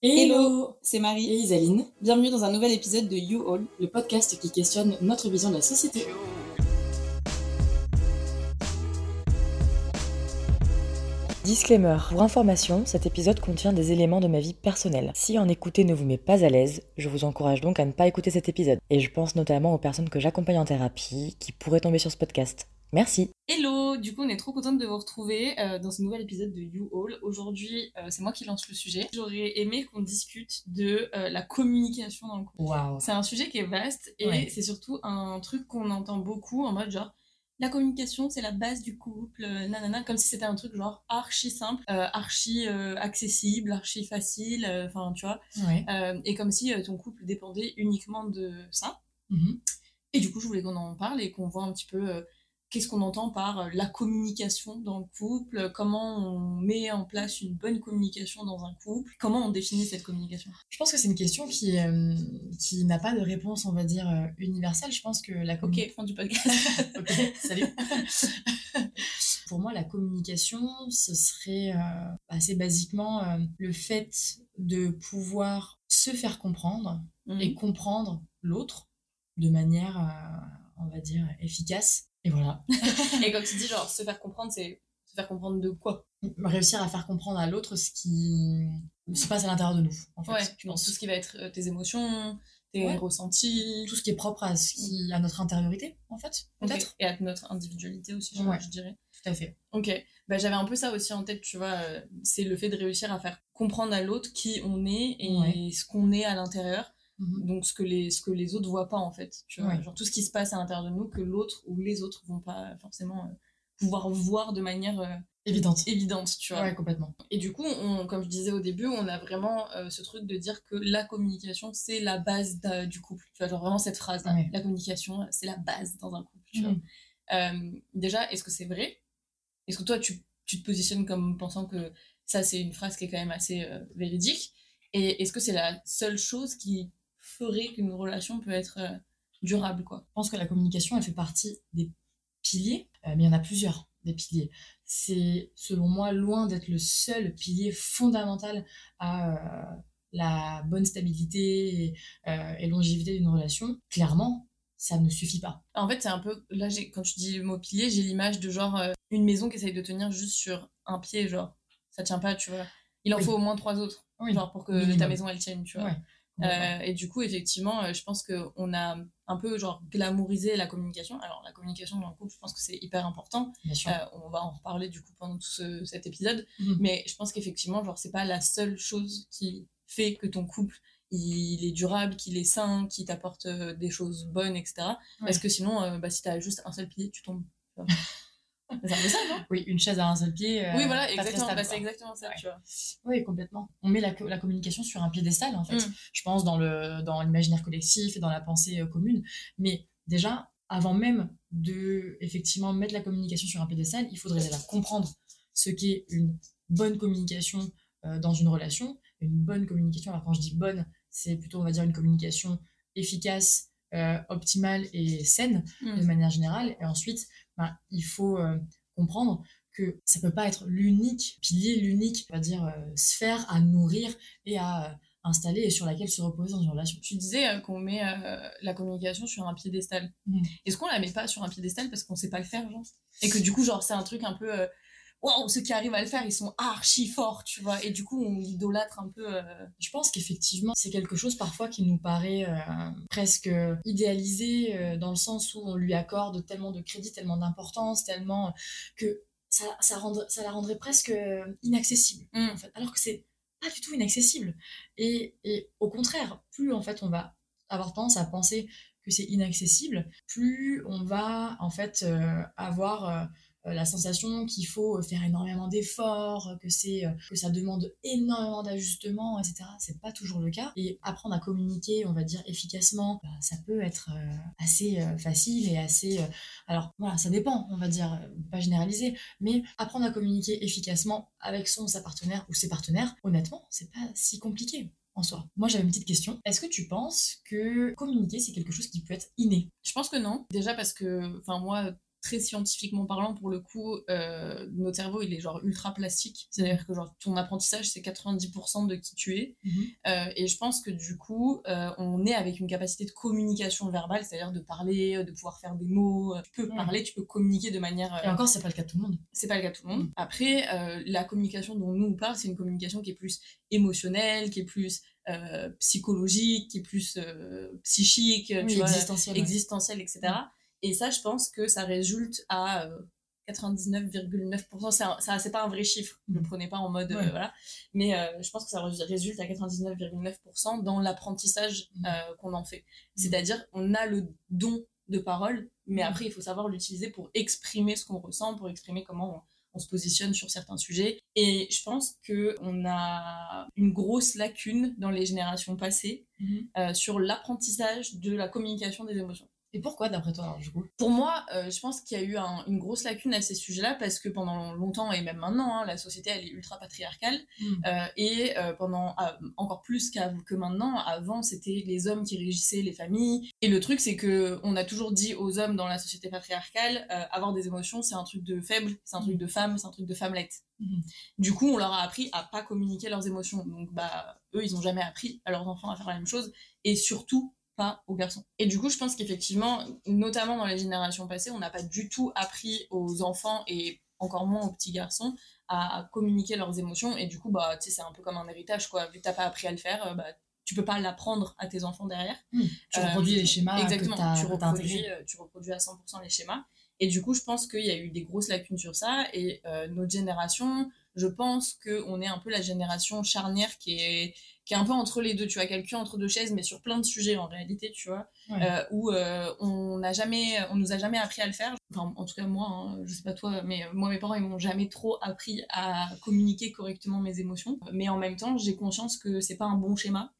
Hello, c'est Marie et Isaline. Bienvenue dans un nouvel épisode de You All, le podcast qui questionne notre vision de la société. Disclaimer, pour information, cet épisode contient des éléments de ma vie personnelle. Si en écouter ne vous met pas à l'aise, je vous encourage donc à ne pas écouter cet épisode. Et je pense notamment aux personnes que j'accompagne en thérapie qui pourraient tomber sur ce podcast. Merci. Hello, du coup on est trop contente de vous retrouver euh, dans ce nouvel épisode de You All. Aujourd'hui euh, c'est moi qui lance le sujet. J'aurais aimé qu'on discute de euh, la communication dans le couple. Wow. C'est un sujet qui est vaste et c'est surtout un truc qu'on entend beaucoup en mode genre la communication c'est la base du couple, nanana, comme si c'était un truc genre archi simple, archi accessible, archi facile, enfin tu vois. et comme si ton couple dépendait uniquement de ça. Mm-hmm. Et du coup je voulais qu'on en parle et qu'on voit un petit peu qu'est-ce qu'on entend par euh, la communication dans le couple, comment on met en place une bonne communication dans un couple, comment on définit cette communication? Je pense que c'est une question qui, euh, qui n'a pas de réponse, on va dire, euh, universelle. Je pense que la communication... Ok, fin du podcast. ok, salut. Pour moi, la communication, ce serait assez basiquement le fait de pouvoir se faire comprendre et mmh. comprendre l'autre de manière, on va dire, efficace et voilà. et quand tu dis genre se faire comprendre, c'est se faire comprendre de quoi? Réussir à faire comprendre à l'autre ce qui se passe à l'intérieur de nous, en fait. Ouais, je pense. Tout ce qui va être euh, tes émotions, tes ressentis. Tout ce qui est propre à, ce qui, à notre intériorité, en fait, peut-être. Et à notre individualité aussi, je, je dirais. Tout à fait. Ok. Bah, J'avais un peu ça aussi en tête, tu vois. Euh, c'est le fait de réussir à faire comprendre à l'autre qui on est et ce qu'on est à l'intérieur Mhm. Donc ce que les ce que les autres voient pas en fait, tu vois, genre tout ce qui se passe à l'intérieur de nous que l'autre ou les autres vont pas forcément euh, pouvoir voir de manière euh, évidente. Évidente, tu vois. Ouais, complètement. Et du coup, on, comme je disais au début, on a vraiment euh, ce truc de dire que la communication c'est la base du couple. Tu vois, genre vraiment cette phrase là, la communication c'est la base dans un couple, tu vois. Mhm. déjà, est-ce que c'est vrai? Est-ce que toi tu, tu te positionnes comme pensant que ça c'est une phrase qui est quand même assez véridique? Et est-ce que c'est la seule chose qui ferait qu'une relation peut être euh, durable quoi. Je pense que la communication elle fait partie des piliers, euh, mais il y en a plusieurs des piliers. C'est selon moi loin d'être le seul pilier fondamental à euh, la bonne stabilité et, longévité d'une relation. Clairement, ça ne suffit pas. En fait, c'est un peu là quand tu dis le mot pilier, j'ai l'image de genre une maison qui essaye de tenir juste sur un pied, genre ça tient pas, tu vois. Il en faut au moins trois autres, genre pour que ta maison elle tienne, tu vois. Euh, et du coup, effectivement, euh, je pense qu'on a un peu genre glamourisé la communication. Alors, la communication dans le couple, je pense que c'est hyper important. Euh, on va en reparler du coup pendant tout cet épisode. Mhm. Mais je pense qu'effectivement, genre, c'est pas la seule chose qui fait que ton couple il est durable, qu'il est sain, qui t'apporte des choses bonnes, etc. Parce que sinon, bah, si t'as juste un seul pied, tu tombes. Ça, non Oui, une chaise à un seul pied. Euh, oui, voilà, exactement. Bah, c'est exactement ça, tu vois. Oui, complètement. On met la, la, communication sur un piédestal, en fait. Mm. Je pense dans le dans l'imaginaire collectif et dans la pensée euh, commune. Mais déjà, avant même de effectivement mettre la communication sur un piédestal, il faudrait déjà comprendre ce qu'est une bonne communication euh, dans une relation. Une bonne communication, alors quand je dis bonne, c'est plutôt, on va dire, une communication efficace, optimale et saine mm. de manière générale. Et ensuite, il faut euh, comprendre que ça peut pas être l'unique pilier, l'unique, on va dire, euh, sphère à nourrir et à euh, installer et sur laquelle se reposer dans une relation. Tu disais qu'on met la communication sur un piédestal. Mmh. Est-ce qu'on la met pas sur un piédestal parce qu'on sait pas le faire, genre? Et que du coup, genre, c'est un truc un peu waouh, ceux qui arrivent à le faire, ils sont archi forts, tu vois. Et du coup, on idolâtre un peu. Euh, Je pense qu'effectivement, c'est quelque chose parfois qui nous paraît euh, presque idéalisé euh, dans le sens où on lui accorde tellement de crédit, tellement d'importance, tellement que ça, ça, ça la rendrait presque inaccessible, mm. en fait. Alors que c'est pas du tout inaccessible. Et, et au contraire, plus en fait on va avoir tendance à penser que c'est inaccessible, plus on va en fait avoir la sensation qu'il faut faire énormément d'efforts, que c'est euh, que ça demande énormément d'ajustements, etc. C'est pas toujours le cas. Et apprendre à communiquer, on va dire efficacement, bah, ça peut être euh, assez facile et assez. alors voilà, ça dépend, on va dire, pas généraliser, mais apprendre à communiquer efficacement avec son sa partenaire ou ses partenaires, honnêtement, c'est pas si compliqué. En soi. Moi j'avais une petite question. Est-ce que tu penses que communiquer c'est quelque chose qui peut être inné? Je pense que non. Déjà parce que, enfin moi, très scientifiquement parlant, pour le coup, euh, notre cerveau, il est genre ultra plastique. C'est-à-dire que genre, ton apprentissage, c'est 90% de qui tu es. Mhm. Euh, et je pense que du coup, euh, on est avec une capacité de communication verbale, c'est-à-dire de parler, de pouvoir faire des mots. Tu peux parler, tu peux communiquer de manière... et encore, c'est pas le cas de tout le monde. C'est pas le cas de tout le monde. Après, la communication dont nous on parle, c'est une communication qui est plus émotionnelle, qui est plus... psychologique, qui est plus psychique, tu vois, existentielle, etc. Et ça, je pense que ça résulte à 99,9%. Euh, c'est pas un vrai chiffre, ne le prenez pas en mode. Euh, voilà. Mais euh, je pense que ça résulte à 99,9% dans l'apprentissage mm. qu'on en fait. Mm. C'est-à-dire, on a le don de parole, mais mm. après, il faut savoir l'utiliser pour exprimer ce qu'on ressent, pour exprimer comment on, on, se positionne sur certains sujets. Et je pense qu'on a une grosse lacune dans les générations passées mm-hmm. sur l'apprentissage de la communication des émotions. Et pourquoi, d'après toi, du coup? Pour moi, euh, je pense qu'il y a eu une grosse lacune à ces sujets-là parce que pendant longtemps, et même maintenant, hein, la société, elle est ultra patriarcale. Hmm. Euh, et euh, pendant encore plus que maintenant, avant, c'était les hommes qui régissaient les familles. Et le truc, c'est que on a toujours dit aux hommes dans la société patriarcale, avoir des émotions, c'est un truc de faible, c'est un truc de femme, c'est un truc de femmelette. Hmm. Du coup, on leur a appris à pas communiquer leurs émotions. Donc, bah, eux, ils ont jamais appris à leurs enfants à faire la même chose. Et surtout, pas aux garçons. Et du coup, je pense qu'effectivement, notamment dans les générations passées, on n'a pas du tout appris aux enfants et encore moins aux petits garçons à communiquer leurs émotions. Et du coup, bah, c'est un peu comme un héritage, quoi. Vu que t'as pas appris à le faire, euh, bah, tu peux pas l'apprendre à tes enfants derrière. Hmm. Tu reproduis les schémas. Exactement, tu, reproduis, euh, tu reproduis à 100% les schémas. Et du coup, je pense qu'il y a eu des grosses lacunes sur ça. Et euh, notre génération, je pense qu'on est un peu la génération charnière qui est, qui est un peu entre les deux, tu vois, quelqu'un entre deux chaises, mais sur plein de sujets en réalité, tu vois, euh, où euh, on n'a jamais, on nous a jamais appris à le faire. Enfin, en tout cas, moi, hein, je sais pas toi, mais moi, mes parents, ils m'ont jamais trop appris à communiquer correctement mes émotions. Mais en même temps, j'ai conscience que c'est pas un bon schéma.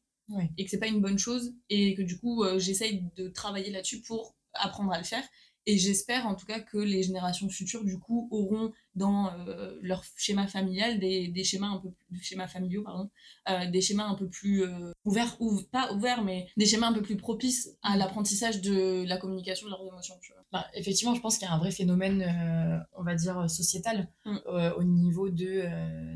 Et que c'est pas une bonne chose, et que du coup, euh, j'essaye de travailler là-dessus pour apprendre à le faire. Et j'espère en tout cas que les générations futures, du coup, auront dans euh, leur schéma familial des, des, schémas un peu plus, schémas familiaux, pardon, euh, des schémas un peu plus euh, ouverts, ou pas ouverts, mais des schémas un peu plus propices à l'apprentissage de la communication de leurs émotions. Tu vois. Bah, effectivement, je pense qu'il y a un vrai phénomène, on va dire, sociétal mm. au niveau de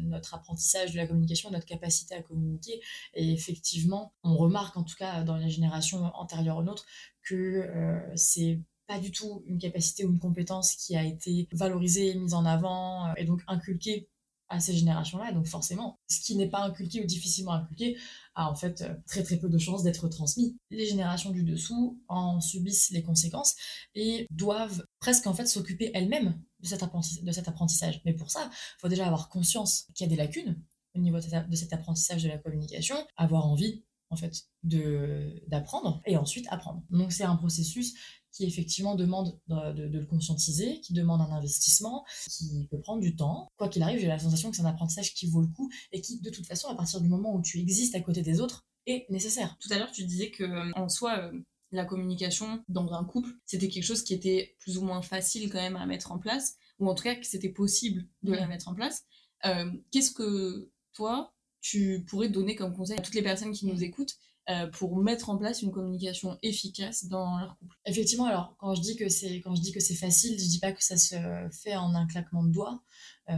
notre apprentissage de la communication, notre capacité à communiquer. Et effectivement, on remarque, en tout cas dans les générations antérieures aux nôtres, que c'est pas du tout une capacité ou une compétence qui a été valorisée, mise en avant euh, et donc inculquée à ces générations-là. Donc forcément, ce qui n'est pas inculqué ou difficilement inculqué a en fait euh, très très peu de chances d'être transmis. Les générations du dessous en subissent les conséquences et doivent presque en fait s'occuper elles-mêmes de, cet de cet apprentissage. Mais pour ça, il faut déjà avoir conscience qu'il y a des lacunes au niveau de cet apprentissage de la communication, avoir envie en fait d'apprendre et ensuite apprendre. Donc c'est un processus qui effectivement demande de, le conscientiser, qui demande un investissement, qui peut prendre du temps. Quoi qu'il arrive, j'ai la sensation que c'est un apprentissage qui vaut le coup et qui, de toute façon, à partir du moment où tu existes à côté des autres, est nécessaire. Tout à l'heure, tu disais que euh, en soi, euh, la communication dans un couple, c'était quelque chose qui était plus ou moins facile quand même à mettre en place, ou en tout cas que c'était possible de la mettre en place. Euh, qu'est-ce que toi, tu pourrais donner comme conseil à toutes les personnes qui nous écoutent euh, pour mettre en place une communication efficace dans leur couple. Effectivement, alors quand je dis que c'est quand je dis que c'est facile, je dis pas que ça se fait en un claquement de doigts. Euh,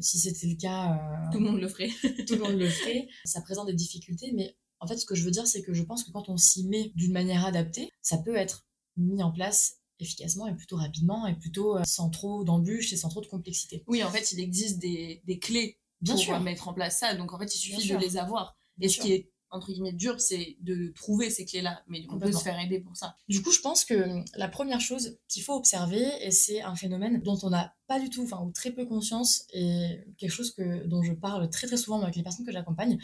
si c'était le cas, euh, tout le monde le ferait. tout le monde le ferait. Ça présente des difficultés, mais en fait, ce que je veux dire, c'est que je pense que quand on s'y met d'une manière adaptée, ça peut être mis en place efficacement et plutôt rapidement et plutôt sans trop d'embûches et sans trop de complexité. Oui, en fait, il existe des, des clés Bien pour sûr. mettre en place ça. Donc en fait, il suffit de les avoir. et ce qui est entre guillemets dur, c'est de trouver ces clés-là, mais on peut se faire aider pour ça. Du coup, je pense que la première chose qu'il faut observer, et c'est un phénomène dont on n'a pas du tout, enfin, ou très peu conscience, et quelque chose que, dont je parle très très souvent avec les personnes que j'accompagne,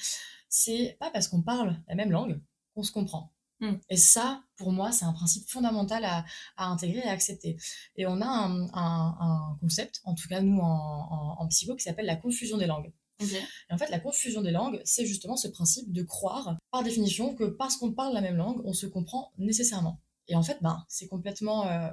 c'est pas parce qu'on parle la même langue qu'on se comprend. Hmm. Et ça, pour moi, c'est un principe fondamental à, intégrer et à accepter. Et on a un, concept, en tout cas nous en, en psycho, qui s'appelle la confusion des langues. Et en fait, la confusion des langues, c'est justement ce principe de croire, par définition, que parce qu'on parle la même langue, on se comprend nécessairement. Et en fait, ben, c'est complètement euh,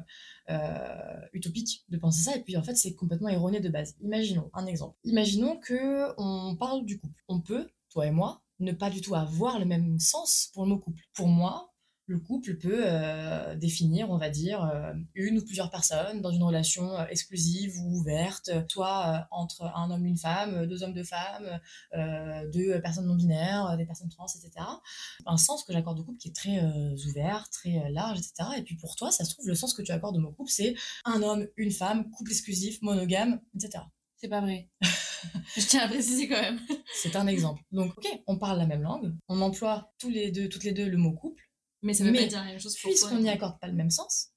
euh, utopique de penser ça. Et puis, en fait, c'est complètement erroné de base. Imaginons un exemple. Imaginons que on parle du couple. On peut, toi et moi, ne pas du tout avoir le même sens pour le mot couple. Pour moi, le couple peut euh, définir, on va dire, euh, une ou plusieurs personnes dans une relation euh, exclusive ou ouverte, soit entre un homme et une femme, deux hommes, deux femmes, deux personnes non binaires, des personnes trans, etc. Un sens que j'accorde au couple qui est très ouvert, très large, etc. Et puis pour toi, ça se trouve, le sens que tu accordes au mot couple, c'est un homme, une femme, couple exclusif, monogame, etc. C'est pas vrai. Je tiens à préciser quand même. c'est un exemple. Donc, ok, on parle la même langue, on emploie tous les deux, toutes les deux le mot couple, mais ça veut pas dire la même chose pour Puisqu'on n'y accorde pas le même sens,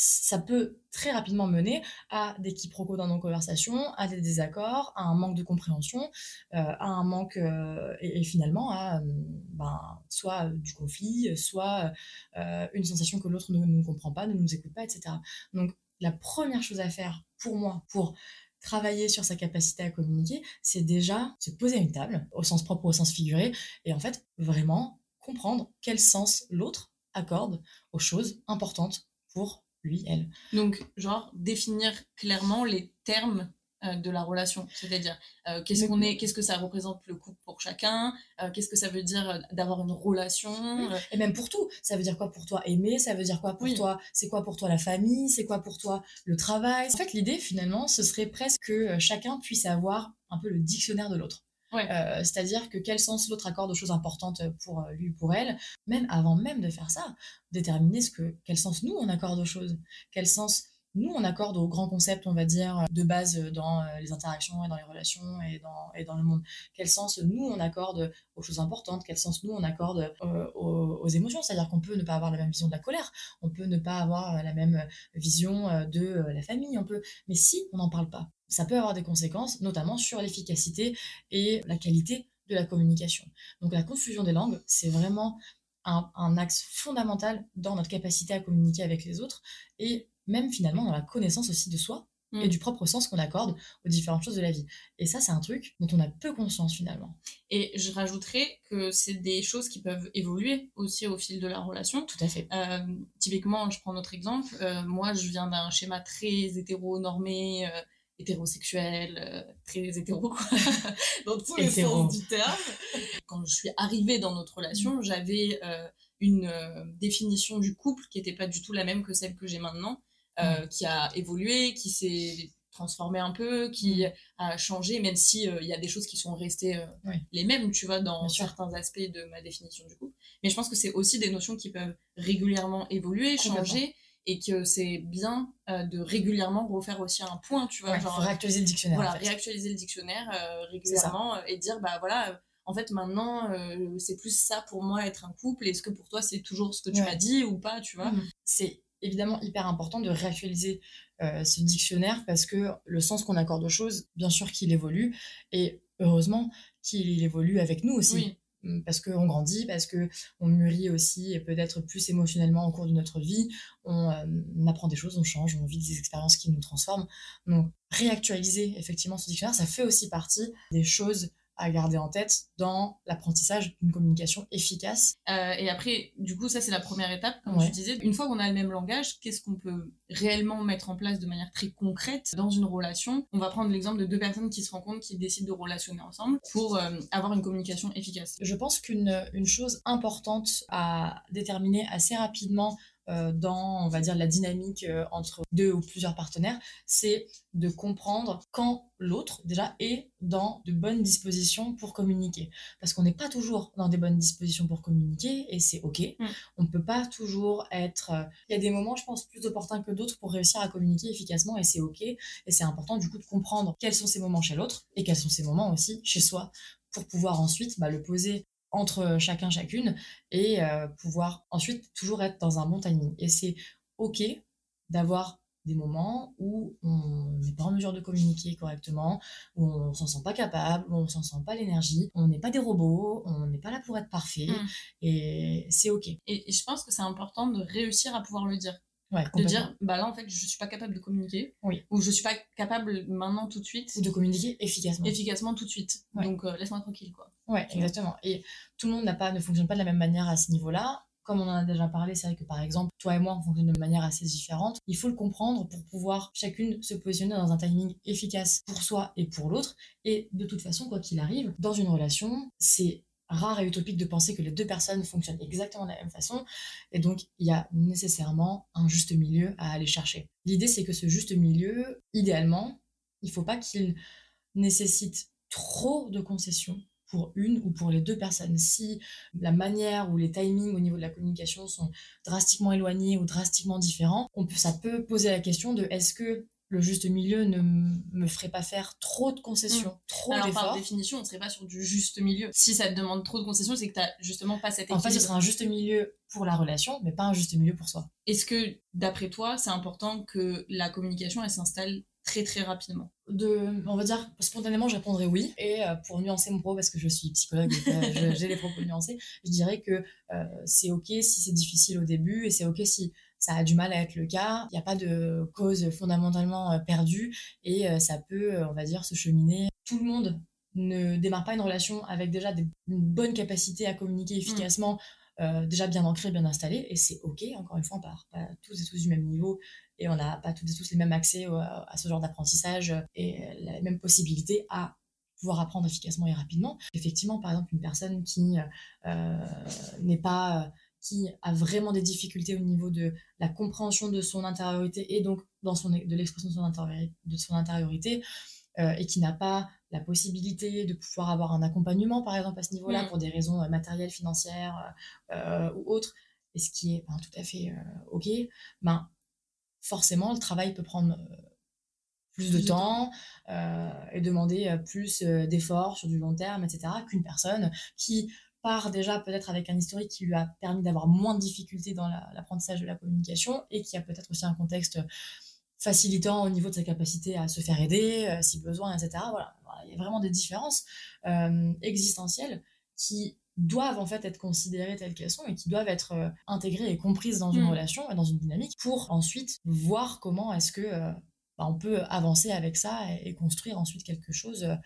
ça peut très rapidement mener à des quiproquos dans nos conversations, à des désaccords, à un manque de compréhension, euh, à un manque euh, et, finalement à euh, ben, soit du conflit, soit une sensation que l'autre ne nous comprend pas, ne nous écoute pas, etc. Donc la première chose à faire pour moi, pour travailler sur sa capacité à communiquer, c'est déjà se poser à une table, au sens propre au sens figuré, et en fait vraiment comprendre quel sens l'autre accorde aux choses importantes pour lui, elle. Donc, genre, définir clairement les termes euh, de la relation, c'est-à-dire euh, qu'est-ce qu'on est, qu'est-ce que ça représente le couple pour chacun, euh, qu'est-ce que ça veut dire d'avoir une relation, et même pour tout, ça veut dire quoi pour toi aimer, ça veut dire quoi pour toi, c'est quoi pour toi la famille, c'est quoi pour toi le travail? En fait, l'idée finalement, ce serait presque que chacun puisse avoir un peu le dictionnaire de l'autre. Euh, c'est-à-dire que quel sens l'autre accorde aux choses importantes pour euh, lui ou pour elle, même avant même de faire ça, déterminer ce que, quel sens nous on accorde aux choses, quel sens nous on accorde aux grands concepts, on va dire, de base dans euh, les interactions et dans les relations et dans, le monde, quel sens nous on accorde aux choses importantes, quel sens nous on accorde aux, émotions, c'est-à-dire qu'on peut ne pas avoir la même vision de la colère, on peut ne pas avoir la même vision de la famille, on peut, mais si on n'en parle pas, ça peut avoir des conséquences, notamment sur l'efficacité et la qualité de la communication. Donc la confusion des langues, c'est vraiment un, axe fondamental dans notre capacité à communiquer avec les autres et même finalement dans la connaissance aussi de soi et mm. du propre sens qu'on accorde aux différentes choses de la vie. Et ça, c'est un truc dont on a peu conscience finalement. Et je rajouterais que c'est des choses qui peuvent évoluer aussi au fil de la relation. Tout à fait. Euh, typiquement, je prends notre exemple. Euh, moi, je viens d'un schéma très hétéro-normé. Euh, hétérosexuel, euh, très hétéro, quoi, dans tous les sens du terme. Quand je suis arrivée dans notre relation, mm. j'avais une définition du couple qui n'était pas du tout la même que celle que j'ai maintenant, mm. qui a évolué, qui s'est transformé un peu, qui mm. a changé, même si il y a des choses qui sont restées les mêmes, tu vois, dans certains aspects de ma définition du couple. Mais je pense que c'est aussi des notions qui peuvent régulièrement évoluer, changer et que c'est bien euh, de régulièrement refaire aussi un point, tu vois. genre, réactualiser le dictionnaire. Voilà, réactualiser le dictionnaire euh, régulièrement euh, et dire, bah voilà, en fait maintenant, c'est plus ça pour moi être un couple. Est-ce que pour toi, c'est toujours ce que tu m'as dit ou pas, tu vois mmh. C'est évidemment hyper important de réactualiser ce dictionnaire parce que le sens qu'on accorde aux choses, bien sûr qu'il évolue et heureusement qu'il évolue avec nous aussi. Oui. Mmh, parce qu'on grandit, parce qu'on mûrit aussi et peut-être plus émotionnellement au cours de notre vie, on, on, apprend des choses, on change, on vit des expériences qui nous transforment. Donc réactualiser effectivement ce dictionnaire, ça fait aussi partie des choses à garder en tête dans l'apprentissage d'une communication efficace. Euh, et après, du coup, ça c'est la première étape, comme je disais. Une fois qu'on a le même langage, qu'est-ce qu'on peut réellement mettre en place de manière très concrète dans une relation? On va prendre l'exemple de deux personnes qui se rencontrent, qui décident de relationner ensemble pour euh, avoir une communication efficace. Je pense qu'une une chose importante à déterminer assez rapidement dans, on va dire, la dynamique euh, entre deux ou plusieurs partenaires, c'est de comprendre quand l'autre, déjà, est dans de bonnes dispositions pour communiquer. Parce qu'on n'est pas toujours dans des bonnes dispositions pour communiquer, et c'est OK. Mm. On ne peut pas toujours être... Euh, il y a des moments, je pense, plus opportuns que d'autres pour réussir à communiquer efficacement, et c'est OK. Et c'est important, du coup, de comprendre quels sont ces moments chez l'autre, et quels sont ces moments aussi chez soi, pour pouvoir ensuite bah, le poser entre chacun, chacune, et euh, pouvoir ensuite toujours être dans un bon timing. Et c'est OK d'avoir des moments où on n'est pas en mesure de communiquer correctement, où on s'en sent pas capable, où on s'en sent pas l'énergie, on n'est pas des robots, on n'est pas là pour être parfait, mmh. et c'est ok. et, je pense que c'est important de réussir à pouvoir le dire de dire bah là en fait je suis pas capable de communiquer. Oui. ou je suis pas capable maintenant tout de suite ou de communiquer efficacement. efficacement tout de suite. Donc euh, laisse-moi tranquille quoi. Ouais exactement. Et tout le monde n'a pas ne fonctionne pas de la même manière à ce niveau là comme on en a déjà parlé, c'est vrai que par exemple, toi et moi, on fonctionne de manière assez différente. Il faut le comprendre pour pouvoir chacune se positionner dans un timing efficace pour soi et pour l'autre. Et de toute façon, quoi qu'il arrive, dans une relation, c'est rare et utopique de penser que les deux personnes fonctionnent exactement de la même façon. Et donc, il y a nécessairement un juste milieu à aller chercher. L'idée, c'est que ce juste milieu, idéalement, il faut pas qu'il nécessite trop de concessions pour une ou pour les deux personnes. Si la manière ou les timings au niveau de la communication sont drastiquement éloignés ou drastiquement différents, on peut, ça peut poser la question de est-ce que le juste milieu ne me ferait pas faire trop de concessions, mmh. trop d'efforts. par définition, on ne serait pas sur du juste milieu. Si ça te demande trop de concessions, c'est que tu n'as justement pas cette équilibre. En fait, ce serait un juste milieu pour la relation, mais pas un juste milieu pour soi. Est-ce que, d'après toi, c'est important que la communication, elle s'installe très très rapidement? De, on va dire, spontanément, je répondrais oui. Et euh, pour nuancer mon propos, parce que je suis psychologue et j'ai les propos nuancés, je dirais que euh, c'est OK si c'est difficile au début et c'est OK si ça a du mal à être le cas. Il n'y a pas de cause fondamentalement euh, perdue et ça peut, on va dire, se cheminer. Tout le monde ne démarre pas une relation avec déjà des, une bonne capacité à communiquer mmh. efficacement, déjà bien ancré, bien installé, et c'est ok, encore une fois, on part pas tous et tous du même niveau, et on n'a pas toutes et tous les mêmes accès à ce genre d'apprentissage et la même possibilité à pouvoir apprendre efficacement et rapidement. Effectivement, par exemple, une personne qui euh, n'est pas qui a vraiment des difficultés au niveau de la compréhension de son intériorité et donc dans son, de l'expression de son intériorité, de son intériorité euh, et qui n'a pas la possibilité de pouvoir avoir un accompagnement, par exemple, à ce niveau-là, mmh. pour des raisons euh, matérielles, financières ou autres, et ce qui est ben, tout à fait OK, ben, forcément, le travail peut prendre euh, plus de temps euh, et demander euh, plus d'efforts sur du long terme, etc., qu'une personne qui part déjà peut-être avec un historique qui lui a permis d'avoir moins de difficultés dans l'apprentissage de la communication et qui a peut-être aussi un contexte facilitant au niveau de sa capacité à se faire aider si besoin, etc. Voilà, il y a vraiment des différences existentielles qui doivent en fait être considérées telles qu'elles sont et qui doivent être euh, intégrées et comprises dans une mm. relation et dans une dynamique pour ensuite voir comment est-ce que euh, bah, on peut avancer avec ça et, construire ensuite quelque chose euh,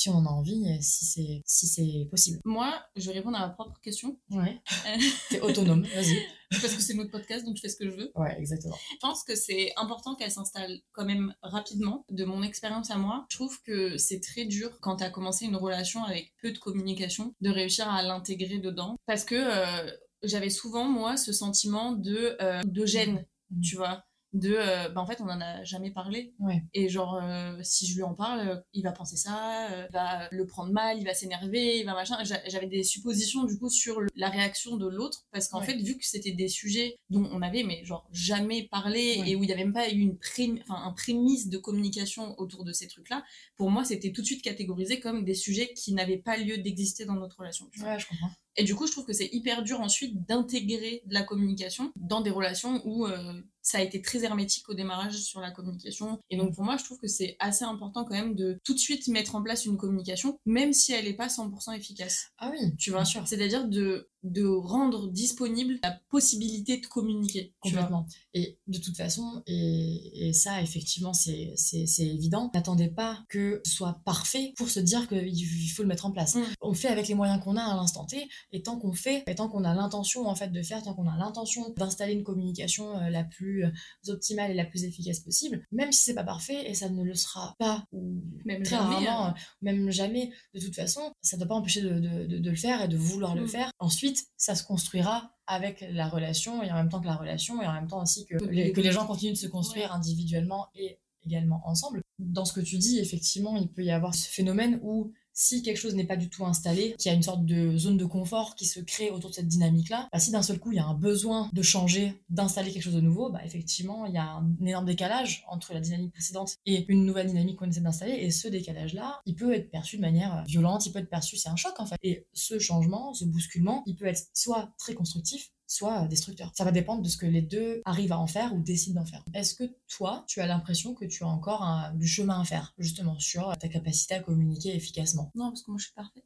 si on a envie et si c'est si c'est possible. Moi, je vais répondre à ma propre question. Ouais. T'es autonome, vas-y. Parce que c'est notre podcast, donc je fais ce que je veux. Ouais, exactement. Je pense que c'est important qu'elle s'installe quand même rapidement. De mon expérience à moi, je trouve que c'est très dur quand tu as commencé une relation avec peu de communication de réussir à l'intégrer dedans. Parce que euh, j'avais souvent, moi, ce sentiment de, euh, de gêne, mmh. tu vois de euh, bah en fait on en a jamais parlé. Et genre euh, si je lui en parle euh, il va penser ça il va le prendre mal il va s'énerver il va machin. J'avais des suppositions du coup sur la réaction de l'autre. Parce qu'en fait vu que c'était des sujets dont on avait mais genre jamais parlé et où il n'y avait même pas eu une enfin un prémisse de communication autour de ces trucs là pour moi c'était tout de suite catégorisé comme des sujets qui n'avaient pas lieu d'exister dans notre relation ouais je comprends et du coup, je trouve que c'est hyper dur ensuite d'intégrer de la communication dans des relations où euh, ça a été très hermétique au démarrage sur la communication. Et donc pour moi, je trouve que c'est assez important quand même de tout de suite mettre en place une communication, même si elle n'est pas 100% efficace. Ah oui, tu vois? C'est-à-dire de de rendre disponible la possibilité de communiquer. Complètement. Et de toute façon, et, et ça, effectivement, c'est évident, n'attendez pas que ce soit parfait pour se dire qu'il faut le mettre en place. Mm. On fait avec les moyens qu'on a à l'instant T, et tant qu'on fait, et tant qu'on a l'intention en fait de faire, tant qu'on a l'intention d'installer une communication euh, la plus euh, optimale et la plus efficace possible, même si c'est pas parfait, et ça ne le sera pas, ou même très jamais, rarement, hein. même jamais, de toute façon, ça ne doit pas empêcher de, de, de, le faire et de vouloir le mm. faire. Ensuite, ça se construira avec la relation et en même temps que la relation et en même temps aussi que les, que les gens continuent de se construire individuellement et également ensemble. Dans ce que tu dis, effectivement, il peut y avoir ce phénomène où si quelque chose n'est pas du tout installé, qu'il y a une sorte de zone de confort qui se crée autour de cette dynamique-là, bah, si d'un seul coup il y a un besoin de changer, d'installer quelque chose de nouveau, bah, effectivement il y a un énorme décalage entre la dynamique précédente et une nouvelle dynamique qu'on essaie d'installer. Et ce décalage-là, il peut être perçu de manière violente, il peut être perçu, c'est un choc en fait. Et ce changement, ce bousculement, il peut être soit très constructif, soit destructeur. Ça va dépendre de ce que les deux arrivent à en faire ou décident d'en faire. Est-ce que toi, tu as l'impression que tu as encore du chemin à faire, justement, sur ta capacité à communiquer efficacement? Non, parce que moi, je suis parfaite.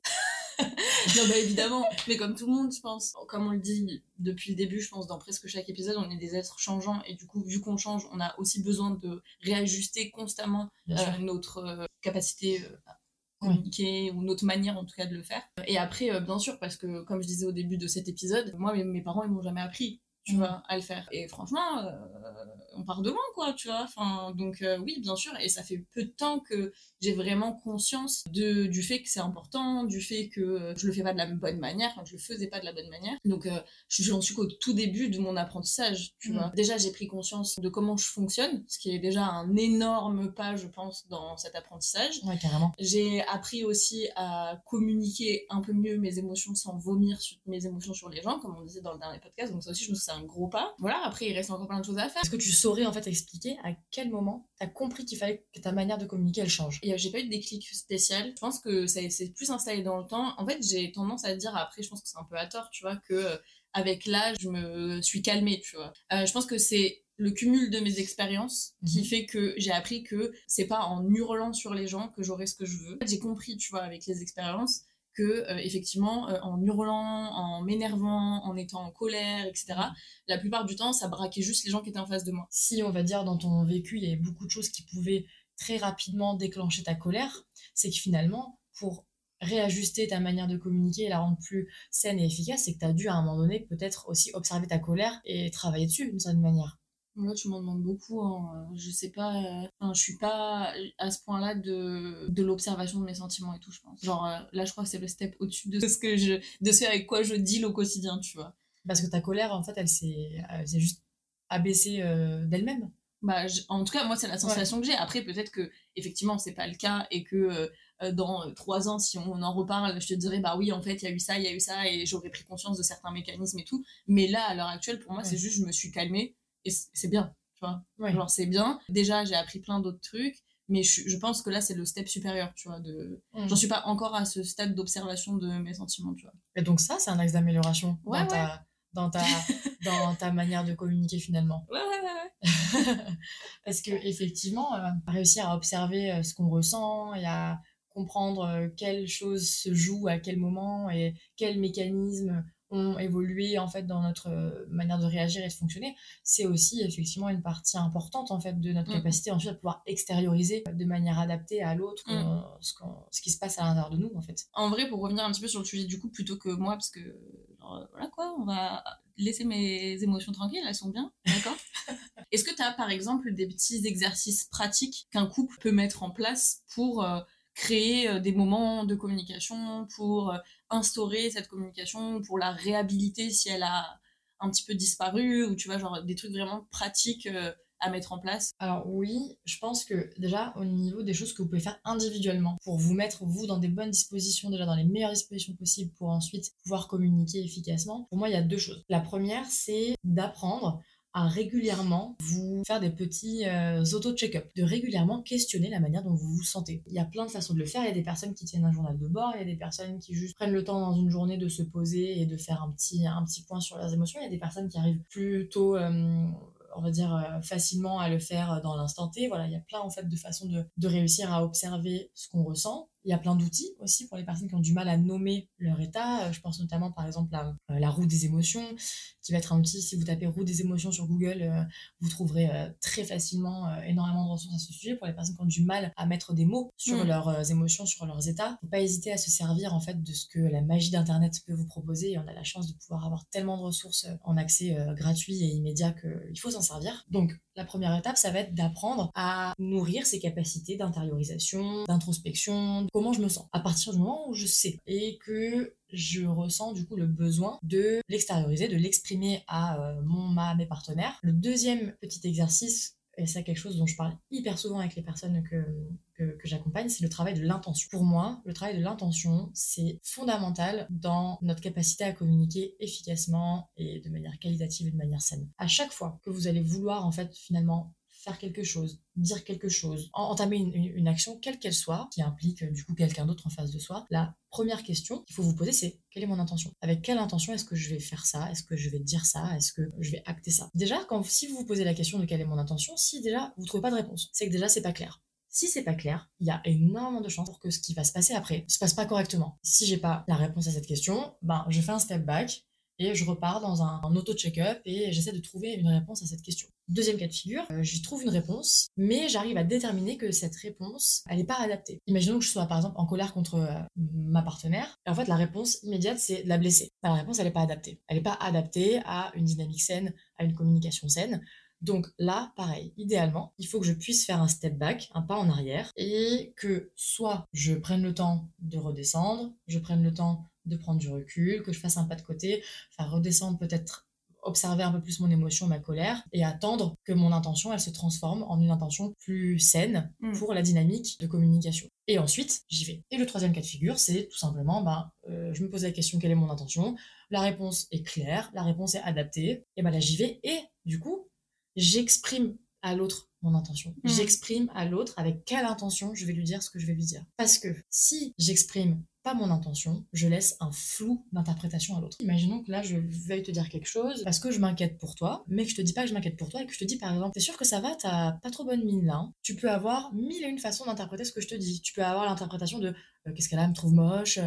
non, bah évidemment, mais comme tout le monde, je pense, comme on le dit depuis le début, je pense, dans presque chaque épisode, on est des êtres changeants et du coup, vu qu'on change, on a aussi besoin de réajuster constamment euh, notre euh, capacité euh, communiquer ou notre manière en tout cas de le faire. Et après, euh, bien sûr, parce que comme je disais au début de cet épisode, moi mes, parents ils m'ont jamais appris tu vois, à le faire. Et franchement, euh, on part de loin, quoi, tu vois. Enfin, donc euh, oui, bien sûr, et ça fait peu de temps que j'ai vraiment conscience de, du fait que c'est important, du fait que euh, je le fais pas de la bonne manière, enfin, je le faisais pas de la bonne manière. Donc euh, j'en suis qu'au tout début de mon apprentissage, tu mm. vois. Déjà, j'ai pris conscience de comment je fonctionne, ce qui est déjà un énorme pas, je pense, dans cet apprentissage. Ouais, carrément. J'ai appris aussi à communiquer un peu mieux mes émotions sans vomir sur mes émotions sur les gens, comme on disait dans le dernier podcast. Donc ça aussi, je me que c'est un gros pas. Voilà, après, il reste encore plein de choses à faire. Est-ce que tu saurais en fait expliquer à quel moment tu as compris qu'il fallait que ta manière de communiquer, elle change J'ai pas eu de déclic spécial. Je pense que ça s'est plus installé dans le temps. En fait, j'ai tendance à dire, après, je pense que c'est un peu à tort, tu vois, que euh, avec l'âge, je me suis calmée, tu vois. Euh, je pense que c'est le cumul de mes expériences qui mhm. fait que j'ai appris que c'est pas en hurlant sur les gens que j'aurai ce que je veux. J'ai compris, tu vois, avec les expériences que euh, effectivement euh, en hurlant, en m'énervant, en étant en colère, etc. Mhm. La plupart du temps, ça braquait juste les gens qui étaient en face de moi. Si on va dire dans ton vécu, il y avait beaucoup de choses qui pouvaient très rapidement déclencher ta colère, c'est que finalement, pour réajuster ta manière de communiquer et la rendre plus saine et efficace, c'est que tu as dû à un moment donné peut-être aussi observer ta colère et travailler dessus d'une certaine manière. Là, tu m'en demandes beaucoup. Hein. Je sais pas. Euh, enfin, je suis pas à ce point-là de, de l'observation de mes sentiments et tout, je pense. Genre, euh, là, je crois que c'est le step au-dessus de ce que je, de ce avec quoi je deal au quotidien, tu vois. Parce que ta colère, en fait, elle s'est juste abaissée euh, d'elle-même. Bah, en tout cas, moi, c'est la sensation que j'ai. Après, peut-être que, effectivement, c'est pas le cas et que dans trois ans, si on en reparle, je te dirais, bah oui, en fait, il y a eu ça, il y a eu ça et j'aurais pris conscience de certains mécanismes et tout. Mais là, à l'heure actuelle, pour moi, c'est juste, je me suis calmée et c'est bien, tu vois. Genre, c'est bien. Déjà, j'ai appris plein d'autres trucs, mais je, je, pense que là, c'est le step supérieur, tu vois. De... Mm. J'en suis pas encore à ce stade d'observation de mes sentiments, tu vois. Et donc, ça, c'est un axe d'amélioration dans, ta, dans, ta, dans ta manière de communiquer finalement. Ouais, ouais, ouais. Parce que effectivement, euh, réussir à observer euh, ce qu'on ressent et à comprendre euh, quelles choses se jouent à quel moment et quels mécanismes ont évolué en fait dans notre euh, manière de réagir et de fonctionner, c'est aussi effectivement une partie importante en fait de notre mm. capacité ensuite à pouvoir extérioriser de manière adaptée à l'autre mm. ce, ce, qui se passe à l'intérieur de nous en fait. En vrai, pour revenir un petit peu sur le sujet du coup, plutôt que moi, parce que voilà quoi, on va laisser mes émotions tranquilles, elles sont bien, d'accord Est-ce que tu as par exemple des petits exercices pratiques qu'un couple peut mettre en place pour euh, créer euh, des moments de communication, pour euh, instaurer cette communication, pour la réhabiliter si elle a un petit peu disparu, ou tu vois, genre des trucs vraiment pratiques euh, à mettre en place? Alors oui, je pense que déjà au niveau des choses que vous pouvez faire individuellement pour vous mettre vous dans des bonnes dispositions, déjà dans les meilleures dispositions possibles pour ensuite pouvoir communiquer efficacement, pour moi il y a deux choses. La première c'est d'apprendre à régulièrement vous faire des petits euh, auto-check-up, de régulièrement questionner la manière dont vous vous sentez. Il y a plein de façons de le faire. Il y a des personnes qui tiennent un journal de bord, il y a des personnes qui juste prennent le temps dans une journée de se poser et de faire un petit, un petit point sur leurs émotions. Il y a des personnes qui arrivent plutôt euh, on va dire euh, facilement à le faire dans l'instant T. Voilà, il y a plein en fait de façons de, de réussir à observer ce qu'on ressent il y a plein d'outils aussi pour les personnes qui ont du mal à nommer leur état. Euh, je pense notamment par exemple à euh, la roue des émotions, qui va être un outil, si vous tapez roue des émotions sur Google, euh, vous trouverez très facilement énormément de ressources à ce sujet. Pour les personnes qui ont du mal à mettre des mots sur mm. leurs émotions, sur leurs états, faut pas hésiter à se servir en fait de ce que la magie d'Internet peut vous proposer. Et on a la chance de pouvoir avoir tellement de ressources en accès gratuit et immédiat qu'il faut s'en servir. Donc la première étape, ça va être d'apprendre à nourrir ses capacités d'intériorisation, d'introspection, comment je me sens. À partir du moment où je sais et que je ressens du coup le besoin de l'extérioriser, de l'exprimer à euh, mon, ma, mes partenaires. Le deuxième petit exercice et c'est quelque chose dont je parle hyper souvent avec les personnes que, que, j'accompagne, c'est le travail de l'intention. Pour moi, le travail de l'intention, c'est fondamental dans notre capacité à communiquer efficacement et de manière qualitative et de manière saine. À chaque fois que vous allez vouloir en fait finalement faire quelque chose, dire quelque chose, entamer une, action, quelle qu'elle soit, qui implique euh, du coup quelqu'un d'autre en face de soi, la première question qu'il faut vous poser, c'est quelle est mon intention? Avec quelle intention est-ce que je vais faire ça? Est-ce que je vais dire ça? Est-ce que je vais acter ça? Déjà, quand, si vous vous posez la question de quelle est mon intention, si déjà vous trouvez pas de réponse, c'est que déjà c'est pas clair. Si c'est pas clair, il y a énormément de chances pour que ce qui va se passer après se passe pas correctement. Si j'ai pas la réponse à cette question, ben je fais un step back et je repars dans un, auto-check-up et j'essaie de trouver une réponse à cette question. Deuxième cas de figure, euh, j'y trouve une réponse, mais j'arrive à déterminer que cette réponse, elle n'est pas adaptée. Imaginons que je sois par exemple en colère contre euh, ma partenaire, et en fait la réponse immédiate c'est de la blesser. la réponse elle n'est pas adaptée. Elle n'est pas adaptée à une dynamique saine, à une communication saine. Donc là, pareil, idéalement, il faut que je puisse faire un step back, un pas en arrière, et que soit je prenne le temps de redescendre, je prenne le temps de prendre du recul, que je fasse un pas de côté, redescendre peut-être observer un peu plus mon émotion, ma colère, et attendre que mon intention, elle se transforme en une intention plus saine mm. pour la dynamique de communication. Et ensuite, j'y vais. Et le troisième cas de figure, c'est tout simplement, ben, euh, je me pose la question, quelle est mon intention? La réponse est claire, la réponse est adaptée, et ben là j'y vais, et du coup, j'exprime à l'autre mon intention. Mm. J'exprime à l'autre avec quelle intention je vais lui dire ce que je vais lui dire. Parce que si j'exprime pas mon intention, je laisse un flou d'interprétation à l'autre. Imaginons que là, je veuille te dire quelque chose parce que je m'inquiète pour toi, mais que je te dis pas que je m'inquiète pour toi et que je te dis par exemple, t'es sûr que ça va, t'as pas trop bonne mine là. Hein. Tu peux avoir mille et une façons d'interpréter ce que je te dis. Tu peux avoir l'interprétation de euh, qu'est-ce qu'elle a, elle me trouve moche, euh,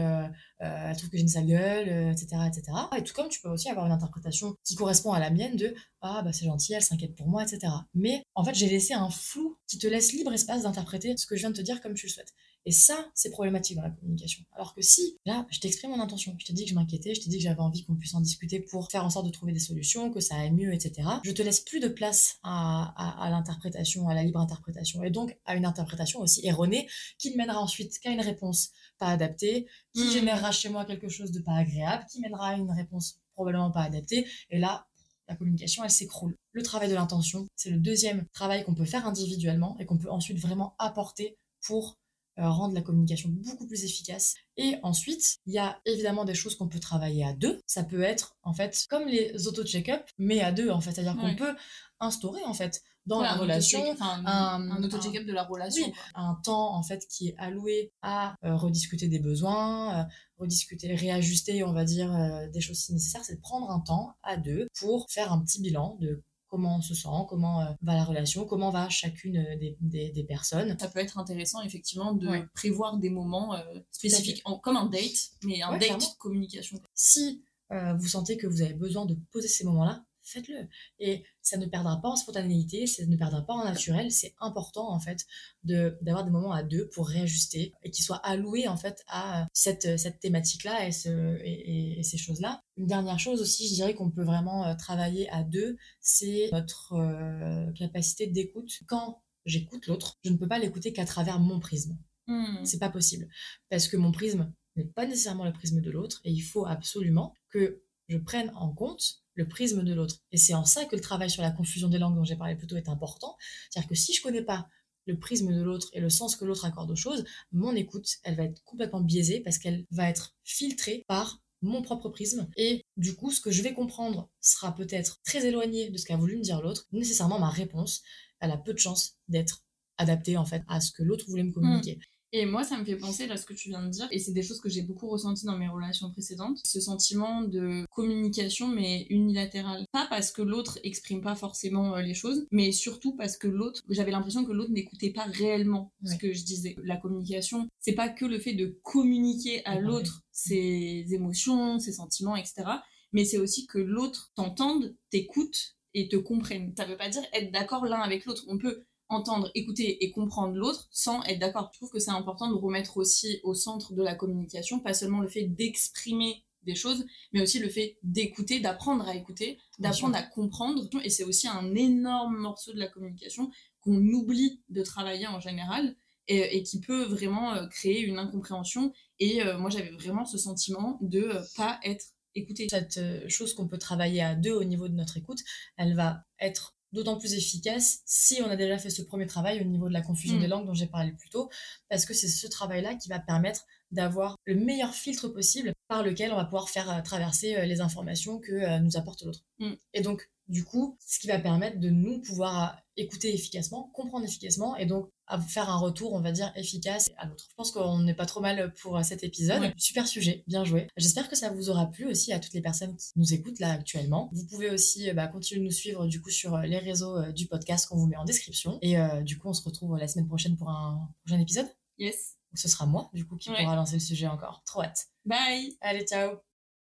euh, elle trouve que j'ai une sale gueule, etc., etc. Et tout comme tu peux aussi avoir une interprétation qui correspond à la mienne de ah bah c'est gentil, elle s'inquiète pour moi, etc. Mais en fait, j'ai laissé un flou qui te laisse libre espace d'interpréter ce que je viens de te dire comme tu le souhaites. Et ça, c'est problématique dans la communication. Alors que si, là, je t'exprime mon intention, je te dis que je m'inquiétais, je te dis que j'avais envie qu'on puisse en discuter pour faire en sorte de trouver des solutions, que ça aille mieux, etc. Je te laisse plus de place à, l'interprétation, à la libre interprétation, et donc à une interprétation aussi erronée qui ne mènera ensuite qu'à une réponse pas adaptée, qui mmh. générera chez moi quelque chose de pas agréable, qui mènera à une réponse probablement pas adaptée, et là, la communication, elle s'écroule. Le travail de l'intention, c'est le deuxième travail qu'on peut faire individuellement et qu'on peut ensuite vraiment apporter pour rendre la communication beaucoup plus efficace. Et ensuite, il y a évidemment des choses qu'on peut travailler à deux. Ça peut être en fait comme les auto-check-up, mais à deux en fait. C'est-à-dire qu'on peut instaurer en fait dans la relation un, un auto-check-up de la relation. un temps en fait qui est alloué à euh, rediscuter des besoins, euh, rediscuter, réajuster, on va dire, des choses si nécessaires. C'est de prendre un temps à deux pour faire un petit bilan de comment on se sent, comment euh, va la relation, comment va chacune euh, des, des, personnes. Ça peut être intéressant effectivement de prévoir des moments euh, spécifiques, comme un date, mais un date de communication. Si vous sentez que vous avez besoin de poser ces moments-là, faites-le. Et ça ne perdra pas en spontanéité, ça ne perdra pas en naturel. C'est important, en fait, de, d'avoir des moments à deux pour réajuster et qui soient alloués, en fait, à cette, cette thématique-là et, ce, et, ces choses-là. Une dernière chose aussi, je dirais qu'on peut vraiment euh, travailler à deux, c'est notre euh, capacité d'écoute. Quand j'écoute l'autre, je ne peux pas l'écouter qu'à travers mon prisme. Hmm. C'est pas possible. Parce que mon prisme n'est pas nécessairement le prisme de l'autre et il faut absolument que je prenne en compte le prisme de l'autre. Et c'est en ça que le travail sur la confusion des langues dont j'ai parlé plus tôt est important. C'est-à-dire que si je connais pas le prisme de l'autre et le sens que l'autre accorde aux choses, mon écoute, elle va être complètement biaisée parce qu'elle va être filtrée par mon propre prisme. Et du coup, ce que je vais comprendre sera peut-être très éloigné de ce qu'a voulu me dire l'autre. Nécessairement, ma réponse, elle a peu de chances d'être adaptée en fait à ce que l'autre voulait me communiquer. Et moi, ça me fait penser à ce que tu viens de dire, et c'est des choses que j'ai beaucoup ressenties dans mes relations précédentes, ce sentiment de communication, mais unilatérale. Pas parce que l'autre exprime pas forcément euh, les choses, mais surtout parce que l'autre, j'avais l'impression que l'autre n'écoutait pas réellement ce que je disais. La communication, c'est pas que le fait de communiquer à l'autre ses émotions, ses sentiments, etc. Mais c'est aussi que l'autre t'entende, t'écoute et te comprenne. Ça veut pas dire être d'accord l'un avec l'autre. On peut entendre, écouter et comprendre l'autre sans être d'accord. Je trouve que c'est important de remettre aussi au centre de la communication, pas seulement le fait d'exprimer des choses, mais aussi le fait d'écouter, d'apprendre à écouter, d'apprendre à comprendre. Et c'est aussi un énorme morceau de la communication qu'on oublie de travailler en général et, qui peut vraiment euh, créer une incompréhension. Et euh, moi, j'avais vraiment ce sentiment de euh, pas être écouté. Cette chose qu'on peut travailler à deux au niveau de notre écoute, elle va être d'autant plus efficace si on a déjà fait ce premier travail au niveau de la confusion des mm. langues dont j'ai parlé plus tôt, parce que c'est ce travail-là qui va permettre d'avoir le meilleur filtre possible par lequel on va pouvoir faire euh, traverser euh, les informations que euh, nous apporte l'autre. Mm. Et donc, du coup, ce qui va permettre de nous pouvoir écouter efficacement, comprendre efficacement et donc faire un retour, on va dire, efficace à l'autre. Je pense qu'on n'est pas trop mal pour cet épisode. Super sujet, bien joué. J'espère que ça vous aura plu aussi à toutes les personnes qui nous écoutent là actuellement. Vous pouvez aussi bah, continuer de nous suivre du coup sur les réseaux du podcast qu'on vous met en description. Et du coup, on se retrouve la semaine prochaine pour un prochain épisode. Yes ce sera moi, du coup, qui pourra lancer le sujet encore. Trop hâte. Bye Allez, ciao